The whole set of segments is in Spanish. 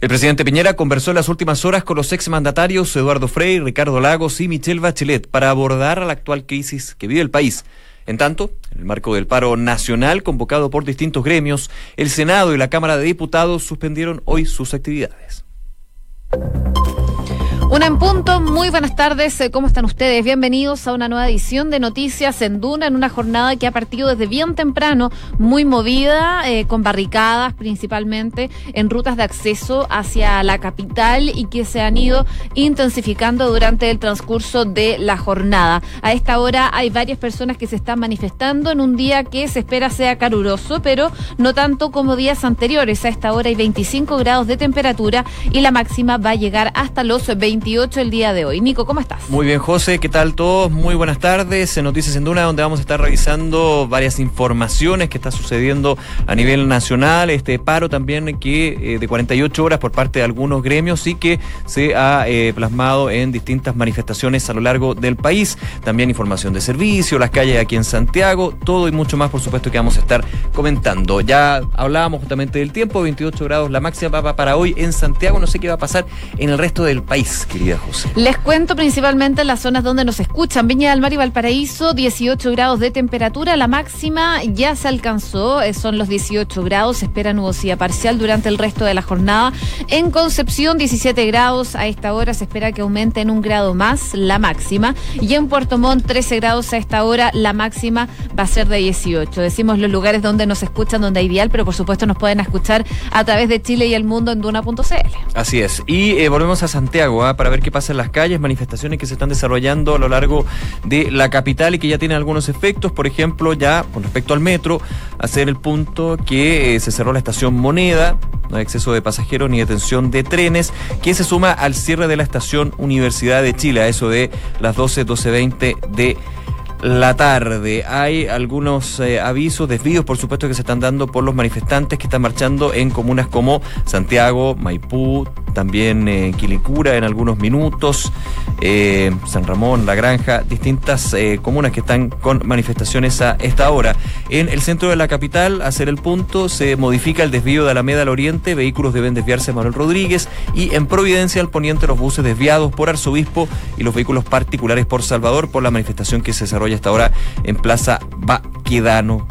El presidente Piñera conversó en las últimas horas con los exmandatarios Eduardo Frei, Ricardo Lagos y Michelle Bachelet para abordar la actual crisis que vive el país. En tanto, en el marco del paro nacional convocado por distintos gremios, el Senado y la Cámara de Diputados suspendieron hoy sus actividades. Una en punto, muy buenas tardes, eh, ¿cómo están ustedes? Bienvenidos a una nueva edición de Noticias en Duna, en una jornada que ha partido desde bien temprano, muy movida, eh, con barricadas principalmente en rutas de acceso hacia la capital y que se han ido intensificando durante el transcurso de la jornada. A esta hora hay varias personas que se están manifestando en un día que se espera sea caluroso, pero no tanto como días anteriores. A esta hora hay 25 grados de temperatura y la máxima va a llegar hasta los 20 el día de hoy. Nico, ¿cómo estás? Muy bien, José, ¿qué tal todos? Muy buenas tardes. En Noticias en Duna, donde vamos a estar revisando varias informaciones que está sucediendo a nivel nacional. Este paro también que eh, de 48 horas por parte de algunos gremios y que se ha eh, plasmado en distintas manifestaciones a lo largo del país. También información de servicio, las calles aquí en Santiago, todo y mucho más, por supuesto, que vamos a estar comentando. Ya hablábamos justamente del tiempo, 28 grados la máxima para hoy en Santiago. No sé qué va a pasar en el resto del país querida José? Les cuento principalmente en las zonas donde nos escuchan. Viña del Mar y Valparaíso, 18 grados de temperatura. La máxima ya se alcanzó, eh, son los 18 grados. Se espera nubosidad parcial durante el resto de la jornada. En Concepción, 17 grados. A esta hora se espera que aumente en un grado más la máxima. Y en Puerto Montt, 13 grados a esta hora. La máxima va a ser de 18. Decimos los lugares donde nos escuchan, donde hay dial, pero por supuesto nos pueden escuchar a través de Chile y el mundo en duna.cl. Así es. Y eh, volvemos a Santiago. ¿ah? Para ver qué pasa en las calles, manifestaciones que se están desarrollando a lo largo de la capital y que ya tienen algunos efectos, por ejemplo, ya con respecto al metro, hacer el punto que eh, se cerró la estación Moneda, no hay exceso de pasajeros ni detención de trenes, que se suma al cierre de la estación Universidad de Chile, a eso de las 12, 12.20 de la tarde. Hay algunos eh, avisos, desvíos, por supuesto, que se están dando por los manifestantes que están marchando en comunas como Santiago, Maipú, también eh, Quilicura en algunos minutos, eh, San Ramón, La Granja, distintas comunas que están con manifestaciones a esta hora. En el centro de la capital, hacer el punto, se modifica el desvío de Alameda al Oriente, vehículos deben desviarse a Manuel Rodríguez y en Providencia al Poniente los buses desviados por Arzobispo y los vehículos particulares por Salvador por la manifestación que se desarrolla hasta ahora en Plaza Baquedano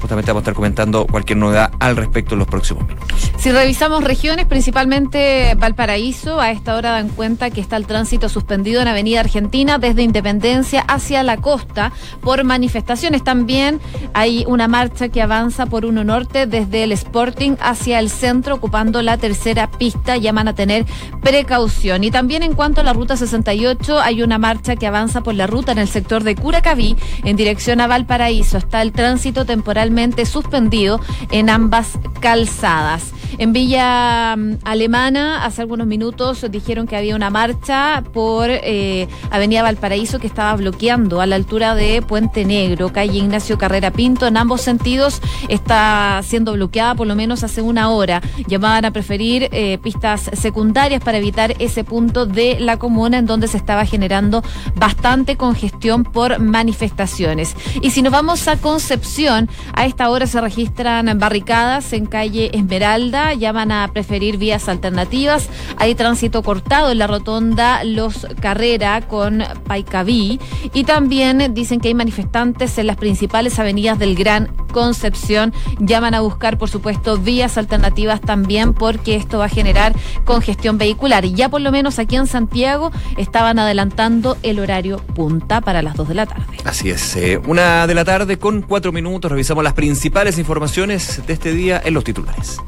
Justamente vamos a estar comentando cualquier novedad al respecto en los próximos minutos. Si revisamos regiones, principalmente Valparaíso, a esta hora dan cuenta que está el tránsito suspendido en Avenida Argentina desde Independencia hacia la costa por manifestaciones. También hay una marcha que avanza por Uno Norte desde el Sporting hacia el centro, ocupando la tercera pista. Llaman a tener precaución. Y también en cuanto a la ruta 68, hay una marcha que avanza por la ruta en el sector de Curacaví en dirección a Valparaíso. Está el tránsito temporal suspendido en ambas calzadas. En Villa mm, Alemana, hace algunos minutos dijeron que había una marcha por eh, Avenida Valparaíso que estaba bloqueando a la altura de Puente Negro, calle Ignacio Carrera Pinto. En ambos sentidos está siendo bloqueada por lo menos hace una hora. Llamaban a preferir eh, pistas secundarias para evitar ese punto de la comuna en donde se estaba generando bastante congestión por manifestaciones. Y si nos vamos a Concepción, a esta hora se registran barricadas en calle Esmeralda, ya van a preferir vías alternativas. Hay tránsito cortado en la rotonda Los Carrera con Paicaví y también dicen que hay manifestantes en las principales avenidas del Gran Concepción. Llaman a buscar, por supuesto, vías alternativas también porque esto va a generar congestión vehicular. Y ya por lo menos aquí en Santiago estaban adelantando el horario punta para las 2 de la tarde. Así es, eh, una de la tarde con cuatro minutos revisamos las principales informaciones de este día en los titulares.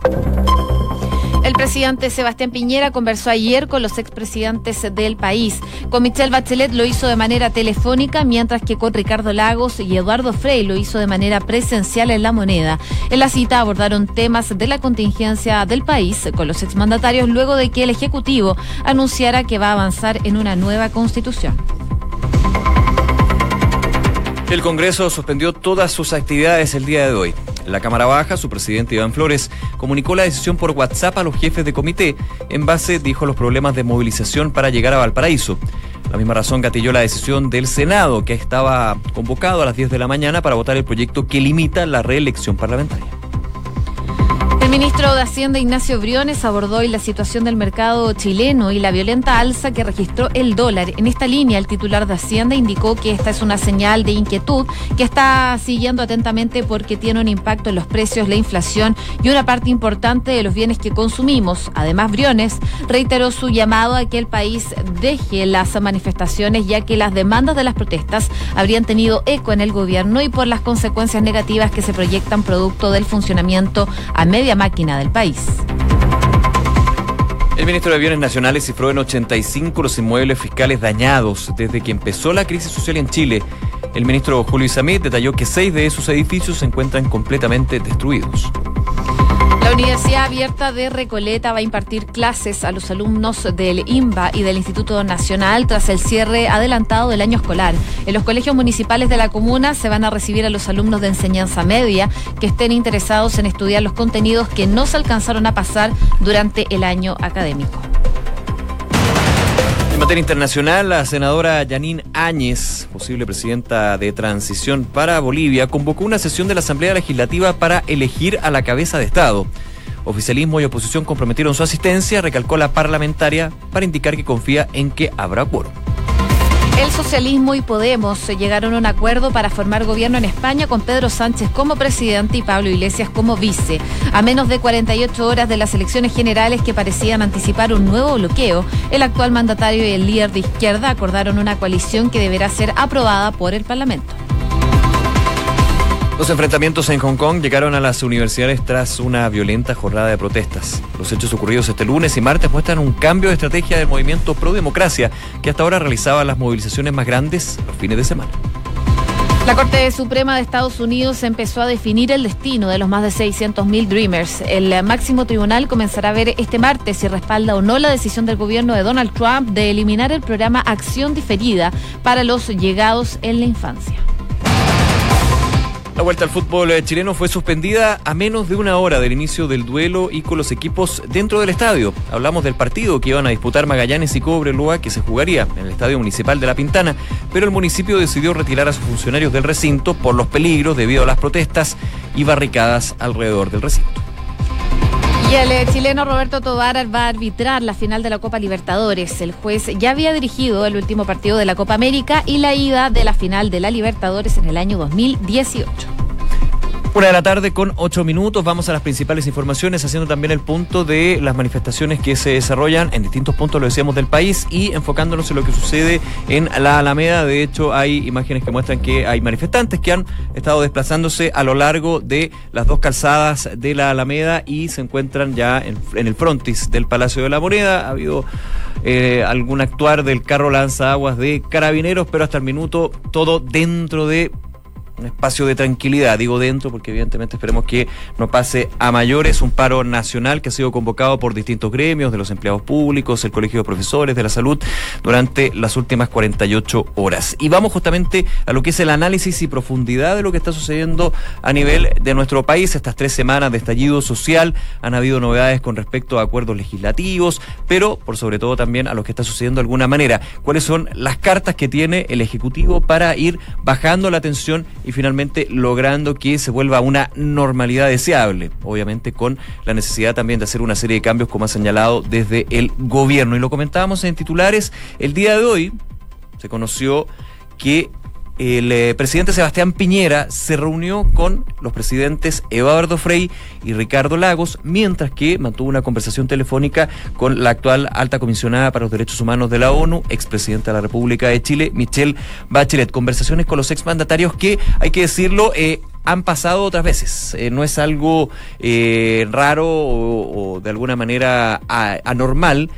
El presidente Sebastián Piñera conversó ayer con los expresidentes del país. Con Michelle Bachelet lo hizo de manera telefónica, mientras que con Ricardo Lagos y Eduardo Frei lo hizo de manera presencial en la moneda. En la cita abordaron temas de la contingencia del país con los exmandatarios luego de que el Ejecutivo anunciara que va a avanzar en una nueva constitución. El Congreso suspendió todas sus actividades el día de hoy. La Cámara Baja, su presidente Iván Flores comunicó la decisión por WhatsApp a los jefes de comité en base, dijo, a los problemas de movilización para llegar a Valparaíso. La misma razón gatilló la decisión del Senado, que estaba convocado a las 10 de la mañana para votar el proyecto que limita la reelección parlamentaria. El ministro de Hacienda Ignacio Briones abordó hoy la situación del mercado chileno y la violenta alza que registró el dólar. En esta línea, el titular de Hacienda indicó que esta es una señal de inquietud que está siguiendo atentamente porque tiene un impacto en los precios, la inflación y una parte importante de los bienes que consumimos. Además, Briones reiteró su llamado a que el país deje las manifestaciones ya que las demandas de las protestas habrían tenido eco en el gobierno y por las consecuencias negativas que se proyectan producto del funcionamiento a media máquina del país. El ministro de Bienes Nacionales cifró en 85 los inmuebles fiscales dañados desde que empezó la crisis social en Chile. El ministro Julio Isamit detalló que seis de esos edificios se encuentran completamente destruidos. La Universidad Abierta de Recoleta va a impartir clases a los alumnos del IMBA y del Instituto Nacional tras el cierre adelantado del año escolar. En los colegios municipales de la comuna se van a recibir a los alumnos de enseñanza media que estén interesados en estudiar los contenidos que no se alcanzaron a pasar durante el año académico. Materia internacional, la senadora Janine Áñez, posible presidenta de transición para Bolivia, convocó una sesión de la Asamblea Legislativa para elegir a la cabeza de Estado. Oficialismo y oposición comprometieron su asistencia, recalcó la parlamentaria, para indicar que confía en que habrá quórum. El socialismo y Podemos llegaron a un acuerdo para formar gobierno en España con Pedro Sánchez como presidente y Pablo Iglesias como vice. A menos de 48 horas de las elecciones generales que parecían anticipar un nuevo bloqueo, el actual mandatario y el líder de izquierda acordaron una coalición que deberá ser aprobada por el Parlamento. Los enfrentamientos en Hong Kong llegaron a las universidades tras una violenta jornada de protestas. Los hechos ocurridos este lunes y martes muestran un cambio de estrategia del movimiento pro democracia, que hasta ahora realizaba las movilizaciones más grandes los fines de semana. La Corte Suprema de Estados Unidos empezó a definir el destino de los más de 600.000 Dreamers. El máximo tribunal comenzará a ver este martes si respalda o no la decisión del gobierno de Donald Trump de eliminar el programa Acción Diferida para los llegados en la infancia. La vuelta al fútbol eh, chileno fue suspendida a menos de una hora del inicio del duelo y con los equipos dentro del estadio. Hablamos del partido que iban a disputar Magallanes y Cobreloa que se jugaría en el Estadio Municipal de La Pintana, pero el municipio decidió retirar a sus funcionarios del recinto por los peligros debido a las protestas y barricadas alrededor del recinto. Y el chileno Roberto Tobar va a arbitrar la final de la Copa Libertadores. El juez ya había dirigido el último partido de la Copa América y la ida de la final de la Libertadores en el año 2018. Una de la tarde con ocho minutos. Vamos a las principales informaciones, haciendo también el punto de las manifestaciones que se desarrollan en distintos puntos, lo decíamos, del país y enfocándonos en lo que sucede en la Alameda. De hecho, hay imágenes que muestran que hay manifestantes que han estado desplazándose a lo largo de las dos calzadas de la Alameda y se encuentran ya en, el frontis del Palacio de la Moneda. Ha habido eh, algún actuar del carro lanzaguas de carabineros, pero hasta el minuto todo dentro de un espacio de tranquilidad, digo dentro porque evidentemente esperemos que no pase a mayores, un paro nacional que ha sido convocado por distintos gremios, de los empleados públicos, el Colegio de Profesores, de la Salud, durante las últimas 48 horas. Y vamos justamente a lo que es el análisis y profundidad de lo que está sucediendo a nivel de nuestro país. Estas tres semanas de estallido social han habido novedades con respecto a acuerdos legislativos, pero por sobre todo también a lo que está sucediendo de alguna manera. ¿Cuáles son las cartas que tiene el Ejecutivo para ir bajando la tensión finalmente logrando que se vuelva una normalidad deseable, obviamente con la necesidad también de hacer una serie de cambios como ha señalado desde el gobierno. Y lo comentábamos en titulares, el día de hoy se conoció que el eh, presidente Sebastián Piñera se reunió con los presidentes Eduardo Frei y Ricardo Lagos, mientras que mantuvo una conversación telefónica con la actual alta comisionada para los derechos humanos de la ONU, expresidenta de la República de Chile, Michelle Bachelet. Conversaciones con los exmandatarios que, hay que decirlo, eh, han pasado otras veces. Eh, no es algo raro o, de alguna manera anormal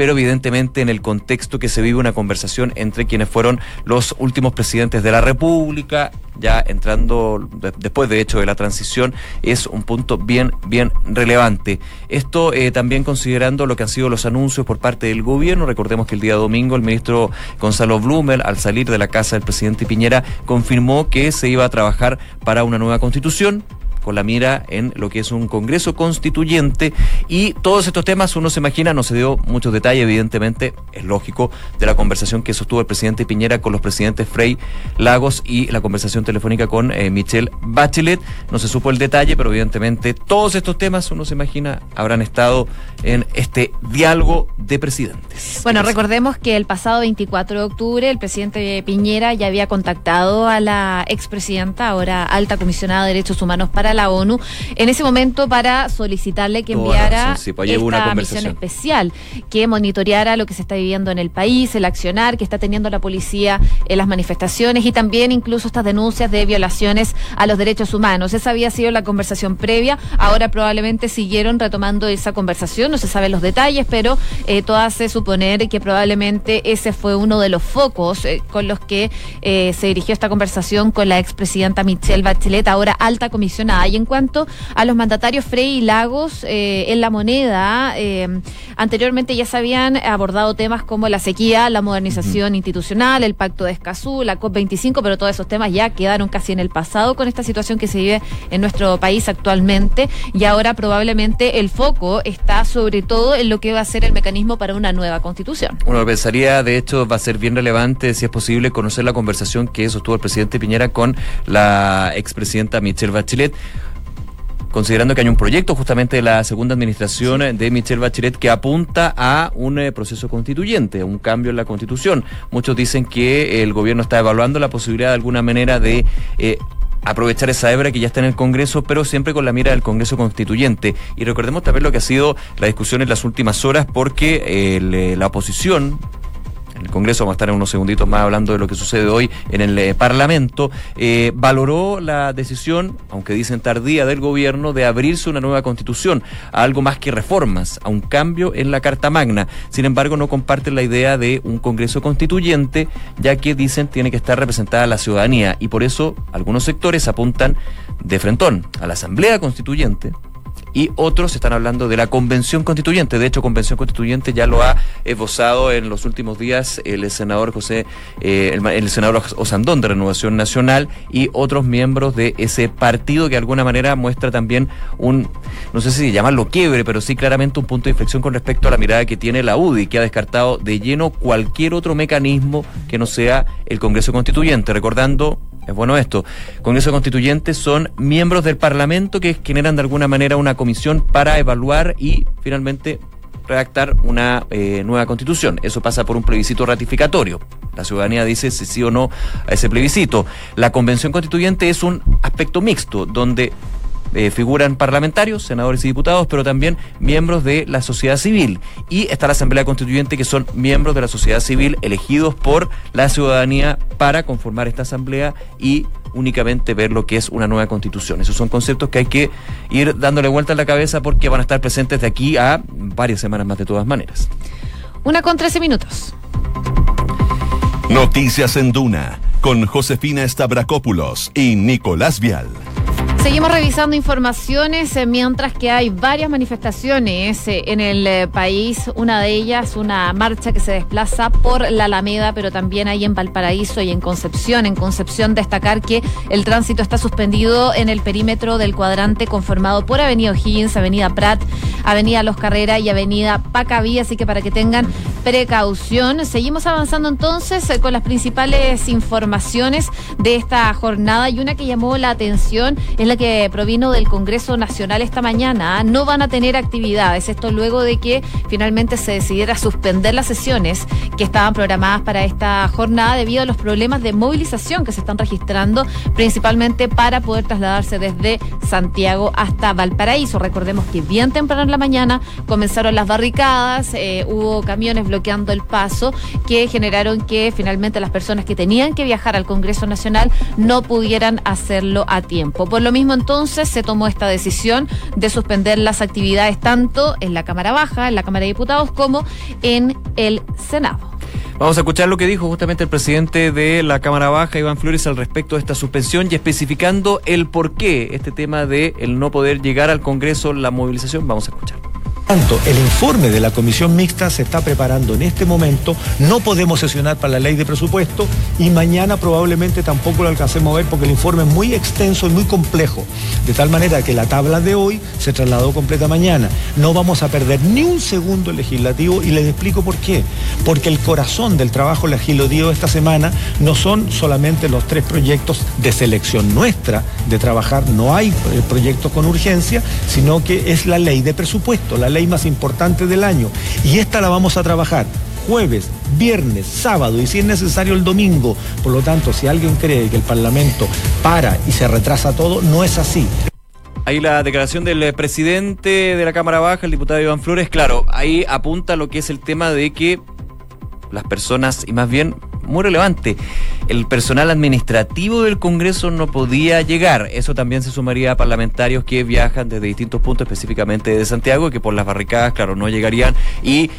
pero evidentemente en el contexto que se vive una conversación entre quienes fueron los últimos presidentes de la República, ya entrando después de hecho de la transición, es un punto bien, bien relevante. Esto eh, también considerando lo que han sido los anuncios por parte del gobierno, recordemos que el día domingo el ministro Gonzalo Blumel, al salir de la casa del presidente Piñera, confirmó que se iba a trabajar para una nueva constitución, con la mira en lo que es un Congreso constituyente y todos estos temas uno se imagina, no se dio muchos detalles, evidentemente, es lógico, de la conversación que sostuvo el presidente Piñera con los presidentes Frey Lagos y la conversación telefónica con eh, Michelle Bachelet. No se supo el detalle, pero evidentemente todos estos temas, uno se imagina, habrán estado en este diálogo de presidentes. Bueno, recordemos que el pasado 24 de octubre el presidente Piñera ya había contactado a la expresidenta, ahora alta comisionada de Derechos Humanos para la ONU, en ese momento para solicitarle que enviara pues, esta misión especial, que monitoreara lo que se está viviendo en el país, el accionar que está teniendo la policía en las manifestaciones y también incluso estas denuncias de violaciones a los derechos humanos. Esa había sido la conversación previa, ahora probablemente siguieron retomando esa conversación, no se saben los detalles, pero eh, todo hace suponer que probablemente ese fue uno de los focos eh, con los que eh, se dirigió esta conversación con la expresidenta Michelle Bachelet, ahora alta comisionada. Y en cuanto a los mandatarios Frey y Lagos en la moneda, anteriormente ya se habían abordado temas como la sequía, la modernización institucional, el pacto de Escazú, la COP25, pero todos esos temas ya quedaron casi en el pasado con esta situación que se vive en nuestro país actualmente. Y ahora probablemente el foco está sobre todo en lo que va a ser el mecanismo para una nueva constitución. Uno pensaría, de hecho, va a ser bien relevante, si es posible, conocer la conversación que sostuvo el presidente Piñera con la expresidenta Michelle Bachelet considerando que hay un proyecto justamente de la segunda administración de Michelle Bachelet que apunta a un eh, proceso constituyente, un cambio en la constitución. Muchos dicen que el gobierno está evaluando la posibilidad de alguna manera de eh, aprovechar esa hebra que ya está en el Congreso, pero siempre con la mira del Congreso Constituyente. Y recordemos también lo que ha sido la discusión en las últimas horas, porque eh, la oposición el Congreso, vamos a estar en unos segunditos más hablando de lo que sucede hoy en el eh, Parlamento, eh, valoró la decisión, aunque dicen tardía, del gobierno de abrirse una nueva constitución, a algo más que reformas, a un cambio en la Carta Magna. Sin embargo, no comparten la idea de un Congreso constituyente, ya que dicen tiene que estar representada la ciudadanía y por eso algunos sectores apuntan de frentón a la Asamblea Constituyente, y otros están hablando de la convención constituyente. De hecho, convención constituyente ya lo ha esbozado en los últimos días el senador José, eh, el, senador Osandón de Renovación Nacional y otros miembros de ese partido que de alguna manera muestra también un, no sé si llamarlo quiebre, pero sí claramente un punto de inflexión con respecto a la mirada que tiene la UDI, que ha descartado de lleno cualquier otro mecanismo que no sea el Congreso Constituyente, recordando es bueno esto. Congreso Constituyente son miembros del Parlamento que generan de alguna manera una comisión para evaluar y finalmente redactar una eh, nueva constitución. Eso pasa por un plebiscito ratificatorio. La ciudadanía dice si sí o no a ese plebiscito. La convención constituyente es un aspecto mixto, donde eh, figuran parlamentarios, senadores y diputados, pero también miembros de la sociedad civil. Y está la Asamblea Constituyente, que son miembros de la sociedad civil elegidos por la ciudadanía para conformar esta asamblea y únicamente ver lo que es una nueva constitución. Esos son conceptos que hay que ir dándole vuelta a la cabeza porque van a estar presentes de aquí a varias semanas más de todas maneras. Una con trece minutos. Noticias en Duna con Josefina Stavrakopoulos y Nicolás Vial. Seguimos revisando informaciones eh, mientras que hay varias manifestaciones eh, en el eh, país. Una de ellas, una marcha que se desplaza por la Alameda, pero también hay en Valparaíso y en Concepción. En Concepción destacar que el tránsito está suspendido en el perímetro del cuadrante conformado por Avenida O'Higgins, Avenida Prat, Avenida Los Carreras y Avenida Pacaví, así que para que tengan precaución. Seguimos avanzando entonces con las principales informaciones de esta jornada y una que llamó la atención es la que provino del Congreso Nacional esta mañana, no van a tener actividades. Esto luego de que finalmente se decidiera suspender las sesiones que estaban programadas para esta jornada debido a los problemas de movilización que se están registrando, principalmente para poder trasladarse desde Santiago hasta Valparaíso. Recordemos que bien temprano en la mañana comenzaron las barricadas, eh, hubo camiones bloqueando el paso que generaron que finalmente las personas que tenían que viajar al Congreso Nacional no pudieran hacerlo a tiempo. Por lo mismo entonces se tomó esta decisión de suspender las actividades tanto en la Cámara Baja, en la Cámara de Diputados, como en el Senado. Vamos a escuchar lo que dijo justamente el presidente de la Cámara Baja, Iván Flores, al respecto de esta suspensión y especificando el por qué este tema de el no poder llegar al Congreso, la movilización. Vamos a escuchar. Tanto, el informe de la comisión mixta se está preparando en este momento, no podemos sesionar para la ley de presupuesto y mañana probablemente tampoco lo alcancemos a ver porque el informe es muy extenso y muy complejo, de tal manera que la tabla de hoy se trasladó completa mañana. No vamos a perder ni un segundo legislativo y les explico por qué. Porque el corazón del trabajo legislativo esta semana no son solamente los tres proyectos de selección nuestra de trabajar, no hay eh, proyectos con urgencia, sino que es la ley de presupuesto, la ley más importante del año. Y esta la vamos a trabajar jueves, viernes, sábado y si es necesario el domingo. Por lo tanto, si alguien cree que el Parlamento para y se retrasa todo, no es así. Ahí la declaración del eh, presidente de la Cámara Baja, el diputado Iván Flores, claro, ahí apunta lo que es el tema de que las personas, y más bien muy relevante. El personal administrativo del Congreso no podía llegar. Eso también se sumaría a parlamentarios que viajan desde distintos puntos, específicamente de Santiago, que por las barricadas, claro, no llegarían. Y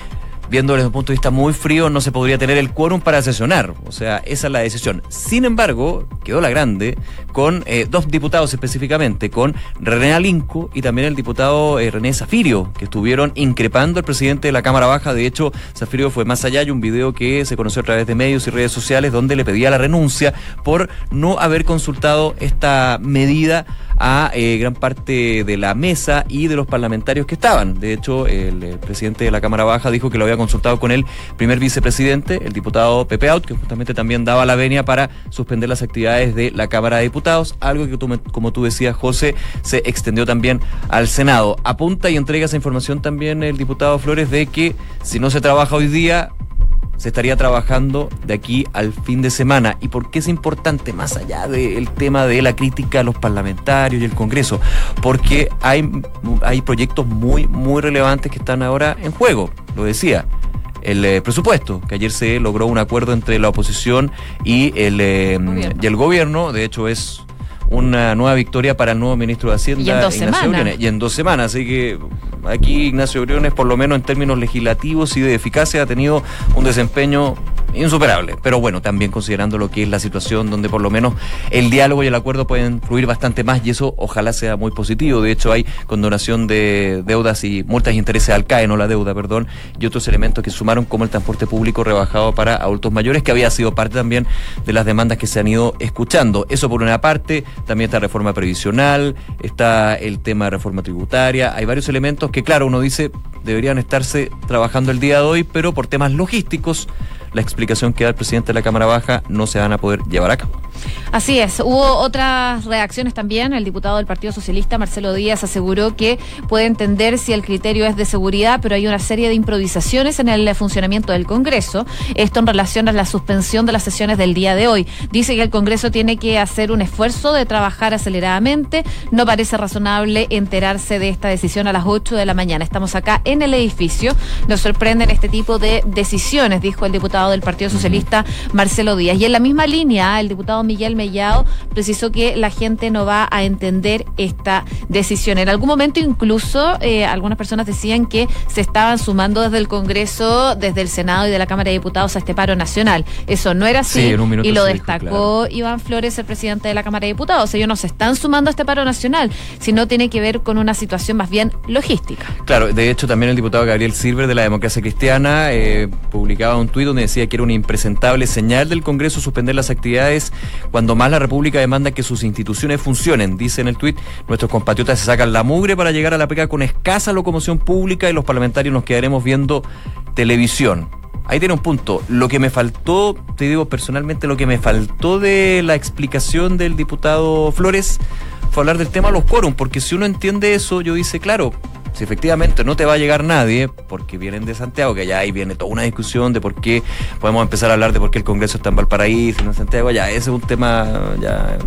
viendo desde un punto de vista muy frío, no se podría tener el quórum para sesionar. O sea, esa es la decisión. Sin embargo, quedó la grande con eh, dos diputados específicamente, con René Alinco y también el diputado eh, René Zafirio, que estuvieron increpando al presidente de la Cámara Baja. De hecho, Zafirio fue más allá. Hay un video que se conoció a través de medios y redes sociales donde le pedía la renuncia por no haber consultado esta medida a eh, gran parte de la mesa y de los parlamentarios que estaban. De hecho, el, presidente de la Cámara Baja dijo que lo había consultado con el primer vicepresidente, el diputado Pepe Out, que justamente también daba la venia para suspender las actividades de la Cámara de Diputados, algo que como tú decías, José, se extendió también al Senado. Apunta y entrega esa información también el diputado Flores de que si no se trabaja hoy día, se estaría trabajando de aquí al fin de semana. ¿Y por qué es importante, más allá del tema de la crítica a los parlamentarios y el Congreso? Porque hay, hay proyectos muy, muy relevantes que están ahora en juego, lo decía el eh, presupuesto, que ayer se logró un acuerdo entre la oposición y el, eh, y el gobierno. De hecho, es una nueva victoria para el nuevo ministro de Hacienda, y en dos Ignacio semanas. Briones. Y en dos semanas. Así que aquí Ignacio Briones, por lo menos en términos legislativos y de eficacia, ha tenido un desempeño insuperable. Pero bueno, también considerando lo que es la situación donde por lo menos el diálogo y el acuerdo pueden fluir bastante más y eso ojalá sea muy positivo. De hecho, hay condonación de deudas y multas y intereses al CAE, no la deuda, perdón, y otros elementos que sumaron como el transporte público rebajado para adultos mayores, que había sido parte también de las demandas que se han ido escuchando. Eso por una parte, también está reforma previsional, está el tema de reforma tributaria, hay varios elementos que, claro, uno dice deberían estarse trabajando el día de hoy, pero por temas logísticos, la explicación que da el presidente de la Cámara Baja no se van a poder llevar a cabo. Así es, hubo otras reacciones también. El diputado del Partido Socialista, Marcelo Díaz, aseguró que puede entender si el criterio es de seguridad, pero hay una serie de improvisaciones en el funcionamiento del Congreso. Esto en relación a la suspensión de las sesiones del día de hoy. Dice que el Congreso tiene que hacer un esfuerzo de trabajar aceleradamente. No parece razonable enterarse de esta decisión a las 8 de la mañana. Estamos acá en el edificio. Nos sorprenden este tipo de decisiones, dijo el diputado del Partido Socialista, Marcelo Díaz. Y en la misma línea, el diputado Miguel Mellao precisó que la gente no va a entender esta decisión. En algún momento incluso eh, algunas personas decían que se estaban sumando desde el Congreso, desde el Senado y de la Cámara de Diputados a este paro nacional. Eso no era así Sí, en un minuto y lo dijo, destacó Iván Flores, el presidente de la Cámara de Diputados. Ellos no se están sumando a este paro nacional, sino tiene que ver con una situación más bien logística. Claro, de hecho también el diputado Gabriel Silver de la Democracia Cristiana eh, publicaba un tuit donde decía que era una impresentable señal del Congreso suspender las actividades cuando más la República demanda que sus instituciones funcionen. Dice en el tuit, nuestros compatriotas se sacan la mugre para llegar a la pega con escasa locomoción pública y los parlamentarios nos quedaremos viendo televisión. Ahí tiene un punto. Lo que me faltó, te digo personalmente, lo que me faltó de la explicación del diputado Flores fue hablar del tema de los quórum, porque si uno entiende eso, yo dice, claro, si efectivamente no te va a llegar nadie, porque vienen de Santiago, que ya ahí viene toda una discusión de por qué podemos empezar a hablar de por qué el Congreso está en Valparaíso, y no en Santiago, ya ese es un tema ya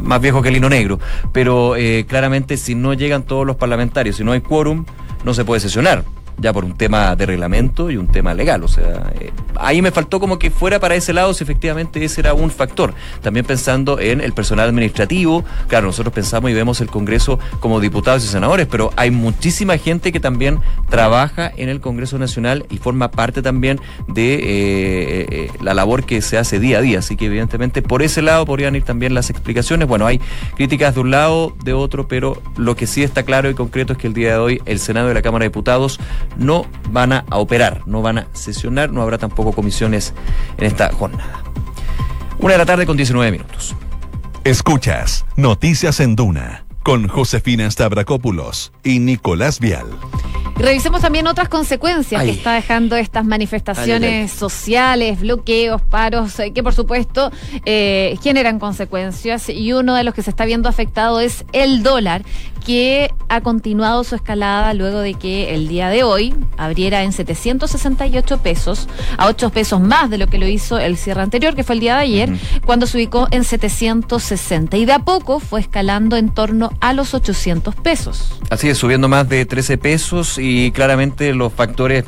más viejo que el hino negro. Pero eh, claramente si no llegan todos los parlamentarios, si no hay quórum, no se puede sesionar. Ya por un tema de reglamento y un tema legal. O sea, eh, ahí me faltó como que fuera para ese lado si efectivamente ese era un factor. También pensando en el personal administrativo, claro, nosotros pensamos y vemos el Congreso como diputados y senadores, pero hay muchísima gente que también trabaja en el Congreso Nacional y forma parte también de eh, eh, la labor que se hace día a día. Así que evidentemente por ese lado podrían ir también las explicaciones. Bueno, hay críticas de un lado, de otro, pero lo que sí está claro y concreto es que el día de hoy el Senado y la Cámara de Diputados no van a operar, no van a sesionar, no habrá tampoco comisiones en esta jornada. Una de la tarde con 19 minutos. Escuchas Noticias en Duna con Josefina Stavrakopoulos y Nicolás Vial. Revisemos también otras consecuencias que está dejando estas manifestaciones sociales, bloqueos, paros, eh, que por supuesto eh, generan consecuencias y uno de los que se está viendo afectado es el dólar, que ha continuado su escalada luego de que el día de hoy abriera en 768 pesos, a 8 pesos más de lo que lo hizo el cierre anterior, que fue el día de ayer, cuando se ubicó en 760 y de a poco fue escalando en torno a los 800 pesos. Así es, subiendo más de 13 pesos y claramente los factores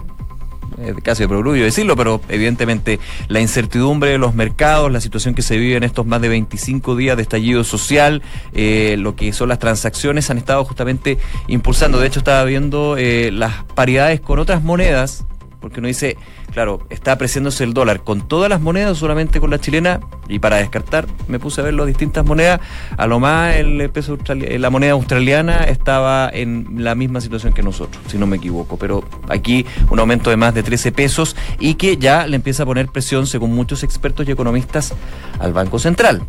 eh, casi progrullo decirlo, pero evidentemente la incertidumbre de los mercados, la situación que se vive en estos más de 25 días de estallido social, eh, lo que son las transacciones han estado justamente impulsando. De hecho, estaba viendo eh, las paridades con otras monedas, porque uno dice, claro, está apreciándose el dólar con todas las monedas, solamente con la chilena, y para descartar me puse a ver las distintas monedas, a lo más el peso la moneda australiana estaba en la misma situación que nosotros, si no me equivoco, pero aquí un aumento de más de 13 pesos y que ya le empieza a poner presión, según muchos expertos y economistas, al Banco Central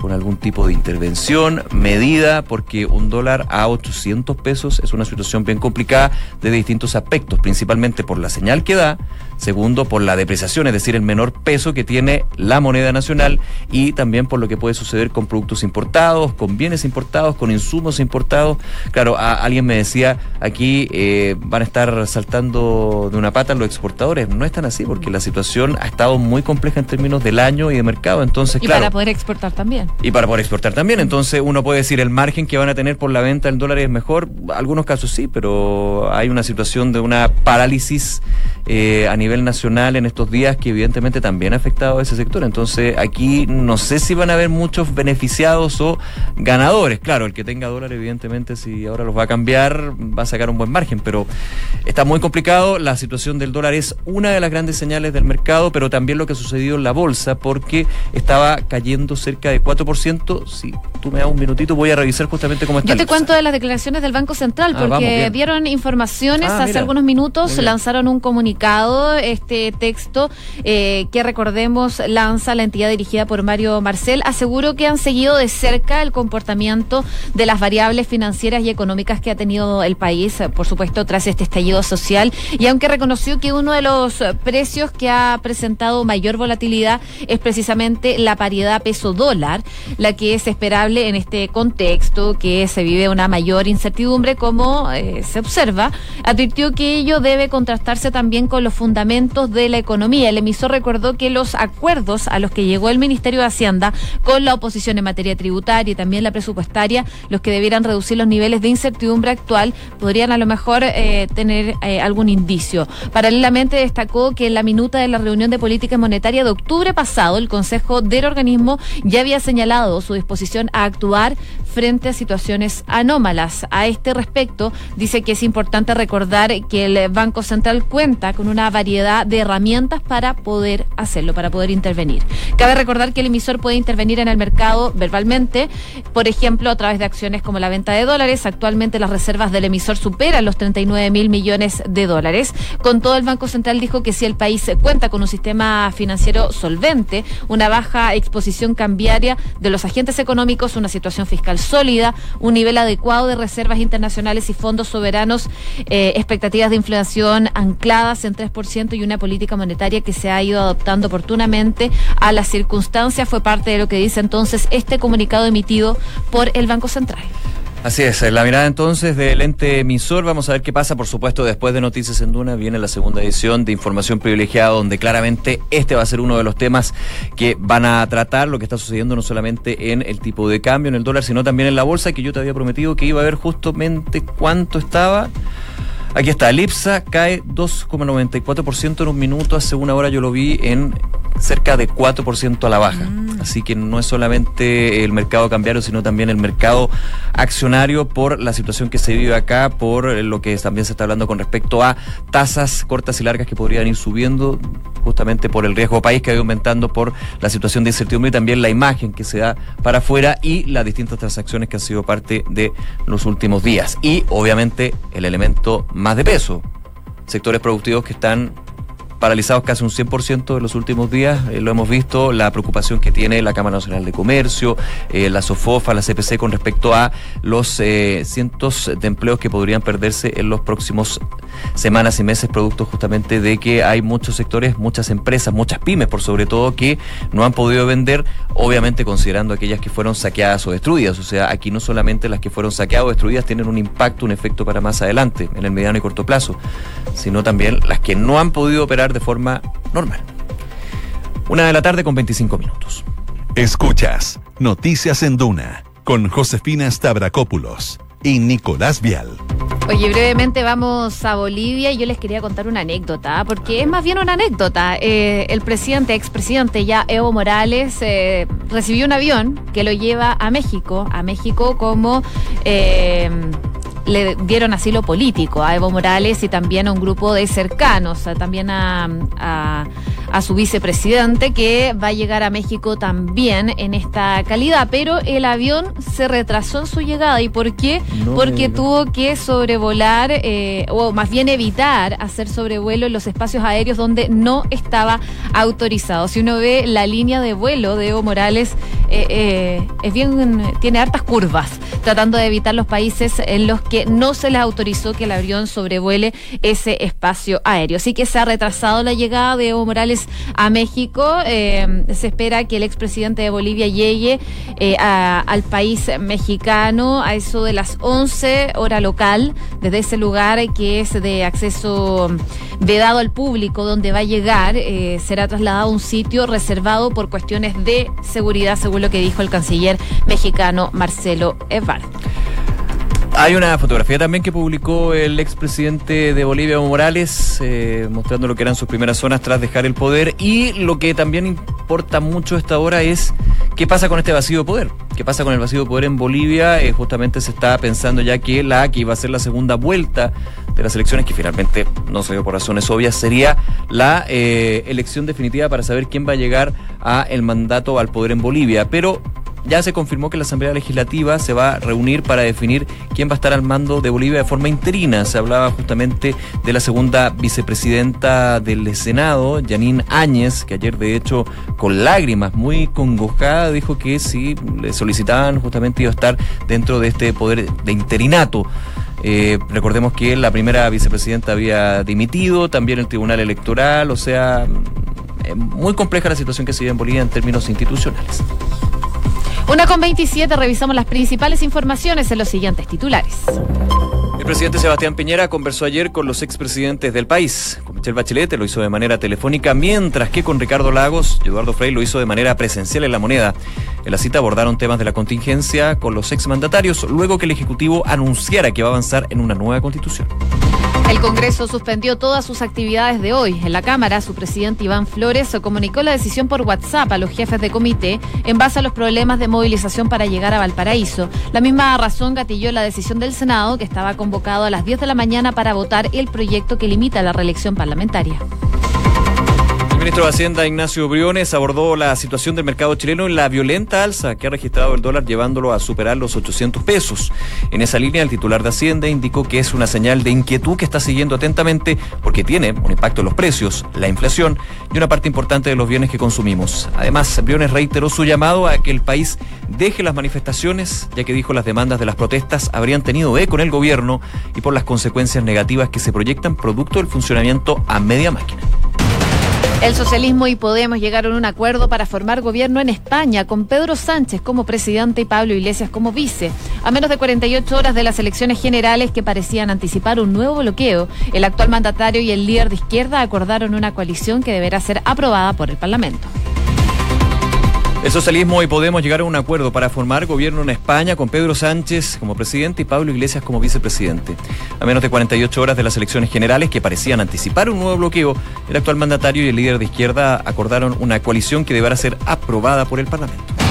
con algún tipo de intervención, medida, porque un dólar a 800 pesos es una situación bien complicada de distintos aspectos, principalmente por la señal que da, segundo por la depreciación, es decir, el menor peso que tiene la moneda nacional y también por lo que puede suceder con productos importados, con bienes importados, con insumos importados. Claro, alguien me decía, aquí eh, van a estar saltando de una pata los exportadores. No es tan así, porque la situación ha estado muy compleja en términos del año y de mercado. Entonces, y para poder exportar también. Y para poder exportar también. Entonces uno puede decir el margen que van a tener por la venta del dólar es mejor. Algunos casos sí, pero hay una situación de una parálisis eh, a nivel nacional en estos días que evidentemente también ha afectado a ese sector. Entonces aquí no sé si van a haber muchos beneficiados o ganadores. Claro, el que tenga dólar evidentemente si ahora los va a cambiar va a sacar un buen margen, pero está muy complicado. La situación del dólar es una de las grandes señales del mercado, pero también lo que ha sucedido en la bolsa porque estaba cayendo cerca de 4 si tú me das un minutito, voy a revisar justamente cómo está. Yo te cuento de las declaraciones del Banco Central, ah, porque dieron informaciones ah, hace algunos minutos, lanzaron un comunicado, este texto eh, que recordemos lanza la entidad dirigida por Mario Marcel, aseguró que han seguido de cerca el comportamiento de las variables financieras y económicas que ha tenido el país, por supuesto, tras este estallido social, y aunque reconoció que uno de los precios que ha presentado mayor volatilidad es precisamente la paridad peso-dólar, la que es esperable en este contexto que se vive una mayor incertidumbre como eh, se observa, advirtió que ello debe contrastarse también con los fundamentos de la economía. El emisor recordó que los acuerdos a los que llegó el Ministerio de Hacienda con la oposición en materia tributaria y también la presupuestaria, los que debieran reducir los niveles de incertidumbre actual, podrían a lo mejor eh, tener eh, algún indicio. Paralelamente destacó que en la minuta de la reunión de política monetaria de octubre pasado, el Consejo del organismo ya había señalado su disposición a actuar frente a situaciones anómalas. A este respecto, dice que es importante recordar que el Banco Central cuenta con una variedad de herramientas para poder hacerlo, para poder intervenir. Cabe recordar que el emisor puede intervenir en el mercado verbalmente, por ejemplo, a través de acciones como la venta de dólares. Actualmente las reservas del emisor superan los 39 mil millones de dólares. Con todo, el Banco Central dijo que si el país cuenta con un sistema financiero solvente, una baja exposición cambiaria de los agentes económicos, una situación fiscal sólida, un nivel adecuado de reservas internacionales y fondos soberanos, eh, expectativas de inflación ancladas en 3% y una política monetaria que se ha ido adoptando oportunamente a las circunstancias, fue parte de lo que dice entonces este comunicado emitido por el Banco Central. Así es, la mirada entonces del ente emisor. Vamos a ver qué pasa, por supuesto, después de Noticias en Duna viene la segunda edición de Información Privilegiada, donde claramente este va a ser uno de los temas que van a tratar lo que está sucediendo no solamente en el tipo de cambio, en el dólar, sino también en la bolsa, que yo te había prometido que iba a ver justamente cuánto estaba. Aquí está, Lipsa cae 2,94% en un minuto, hace una hora yo lo vi en cerca de 4% a la baja. Mm. Así que no es solamente el mercado cambiario, sino también el mercado accionario por la situación que se vive acá, por lo que también se está hablando con respecto a tasas cortas y largas que podrían ir subiendo, justamente por el riesgo país que ha ido aumentando por la situación de incertidumbre y también la imagen que se da para afuera y las distintas transacciones que han sido parte de los últimos días. Y obviamente el elemento más de peso, sectores productivos que están paralizados casi un 100% en los últimos días. Eh, lo hemos visto, la preocupación que tiene la Cámara Nacional de Comercio, eh, la SOFOFA, la CPC con respecto a los eh, cientos de empleos que podrían perderse en los próximos semanas y meses, producto justamente de que hay muchos sectores, muchas empresas, muchas pymes por sobre todo, que no han podido vender, obviamente considerando aquellas que fueron saqueadas o destruidas. O sea, aquí no solamente las que fueron saqueadas o destruidas tienen un impacto, un efecto para más adelante, en el mediano y corto plazo, sino también las que no han podido operar de forma normal. Una de la tarde con 25 minutos. Escuchas Noticias en Duna con Josefina Stavrakopoulos y Nicolás Vial. Oye, brevemente vamos a Bolivia y yo les quería contar una anécdota, porque es más bien una anécdota. Eh, el presidente, expresidente ya Evo Morales, eh, recibió un avión que lo lleva a México, a México como... Eh, le dieron asilo político a Evo Morales y también a un grupo de cercanos, también a, a, su vicepresidente que va a llegar a México también en esta calidad, pero el avión se retrasó en su llegada. ¿Y por qué? Porque tuvo que sobrevolar, eh, o más bien evitar hacer sobrevuelo en los espacios aéreos donde no estaba autorizado. Si uno ve la línea de vuelo de Evo Morales, eh, eh, es bien, tiene hartas curvas, tratando de evitar los países en los que no se les autorizó que el avión sobrevuele ese espacio aéreo. Así que se ha retrasado la llegada de Evo Morales a México. Eh, se espera que el expresidente de Bolivia llegue eh, al país mexicano a eso de las 11 hora local, desde ese lugar que es de acceso vedado al público, donde va a llegar, eh, será trasladado a un sitio reservado por cuestiones de seguridad, según lo que dijo el canciller mexicano Marcelo Hay una fotografía también que publicó el expresidente de Bolivia, Evo Morales, eh, mostrando lo que eran sus primeras zonas tras dejar el poder. Y lo que también importa mucho esta hora es qué pasa con este vacío de poder. ¿Qué pasa con el vacío de poder en Bolivia? Eh, justamente se está pensando ya que la que iba a ser la segunda vuelta de las elecciones, que finalmente no se dio por razones obvias, sería la eh, elección definitiva para saber quién va a llegar a el mandato al poder en Bolivia. Pero ya se confirmó que la Asamblea Legislativa se va a reunir para definir quién va a estar al mando de Bolivia de forma interina. Se hablaba justamente de la segunda vicepresidenta del Senado, Janine Áñez, que ayer de hecho con lágrimas, muy congojada, dijo que si le solicitaban justamente iba a estar dentro de este poder de interinato. Eh, recordemos que la primera vicepresidenta había dimitido, también el Tribunal Electoral, o sea, eh, muy compleja la situación que se vive en Bolivia en términos institucionales. Una con 27, revisamos las principales informaciones en los siguientes titulares. El presidente Sebastián Piñera conversó ayer con los expresidentes del país. Con Michelle Bachelet lo hizo de manera telefónica, mientras que con Ricardo Lagos y Eduardo Frei lo hizo de manera presencial en la moneda. En la cita abordaron temas de la contingencia con los exmandatarios, luego que el Ejecutivo anunciara que va a avanzar en una nueva constitución. El Congreso suspendió todas sus actividades de hoy. En la Cámara, su presidente Iván Flores comunicó la decisión por WhatsApp a los jefes de comité en base a los problemas de movilización para llegar a Valparaíso. La misma razón gatilló la decisión del Senado, que estaba convocado a las 10 de la mañana para votar el proyecto que limita la reelección parlamentaria. Ministro de Hacienda, Ignacio Briones, abordó la situación del mercado chileno en la violenta alza que ha registrado el dólar llevándolo a superar los 800 pesos. En esa línea, el titular de Hacienda indicó que es una señal de inquietud que está siguiendo atentamente porque tiene un impacto en los precios, la inflación y una parte importante de los bienes que consumimos. Además, Briones reiteró su llamado a que el país deje las manifestaciones, ya que dijo las demandas de las protestas habrían tenido eco en el gobierno y por las consecuencias negativas que se proyectan producto del funcionamiento a media máquina. El socialismo y Podemos llegaron a un acuerdo para formar gobierno en España con Pedro Sánchez como presidente y Pablo Iglesias como vice. A menos de 48 horas de las elecciones generales que parecían anticipar un nuevo bloqueo, el actual mandatario y el líder de izquierda acordaron una coalición que deberá ser aprobada por el Parlamento. El socialismo y Podemos llegaron a un acuerdo para formar gobierno en España con Pedro Sánchez como presidente y Pablo Iglesias como vicepresidente. A menos de 48 horas de las elecciones generales que parecían anticipar un nuevo bloqueo, el actual mandatario y el líder de izquierda acordaron una coalición que deberá ser aprobada por el Parlamento.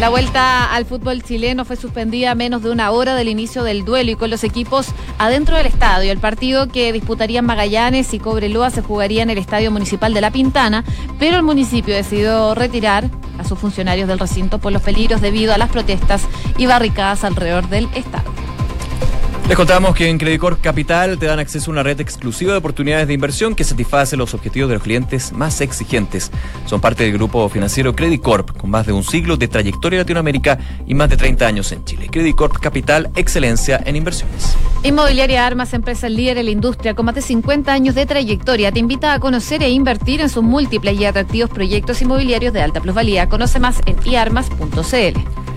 La vuelta al fútbol chileno fue suspendida a menos de una hora del inicio del duelo y con los equipos adentro del estadio. El partido que disputarían Magallanes y Cobreloa se jugaría en el Estadio Municipal de La Pintana, pero el municipio decidió retirar a sus funcionarios del recinto por los peligros debido a las protestas y barricadas alrededor del estadio. Les contamos que en Credicor Capital te dan acceso a una red exclusiva de oportunidades de inversión que satisface los objetivos de los clientes más exigentes. Son parte del grupo financiero Credicorp, con más de un siglo de trayectoria en Latinoamérica y más de 30 años en Chile. Credicorp Capital, excelencia en inversiones. Inmobiliaria Armas, empresa líder en la industria con más de 50 años de trayectoria, te invita a conocer e invertir en sus múltiples y atractivos proyectos inmobiliarios de alta plusvalía. Conoce más en iarmas.cl.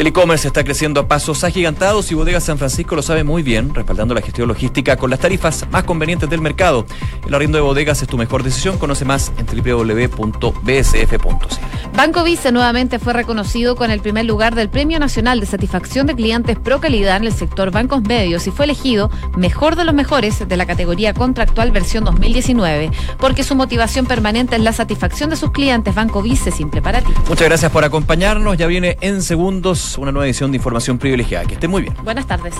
El e-commerce está creciendo a pasos agigantados y Bodega San Francisco lo sabe muy bien, respaldando la gestión logística con las tarifas más convenientes del mercado. El arriendo de bodegas es tu mejor decisión. Conoce más en www.bsf.cl. Banco Vice nuevamente fue reconocido con el primer lugar del Premio Nacional de Satisfacción de Clientes Pro Calidad en el sector bancos medios y fue elegido mejor de los mejores de la categoría contractual versión 2019, porque su motivación permanente es la satisfacción de sus clientes. Banco Vice simple para ti. Muchas gracias por acompañarnos. Ya viene en segundos una nueva edición de Información Privilegiada. Que esté muy bien. Buenas tardes.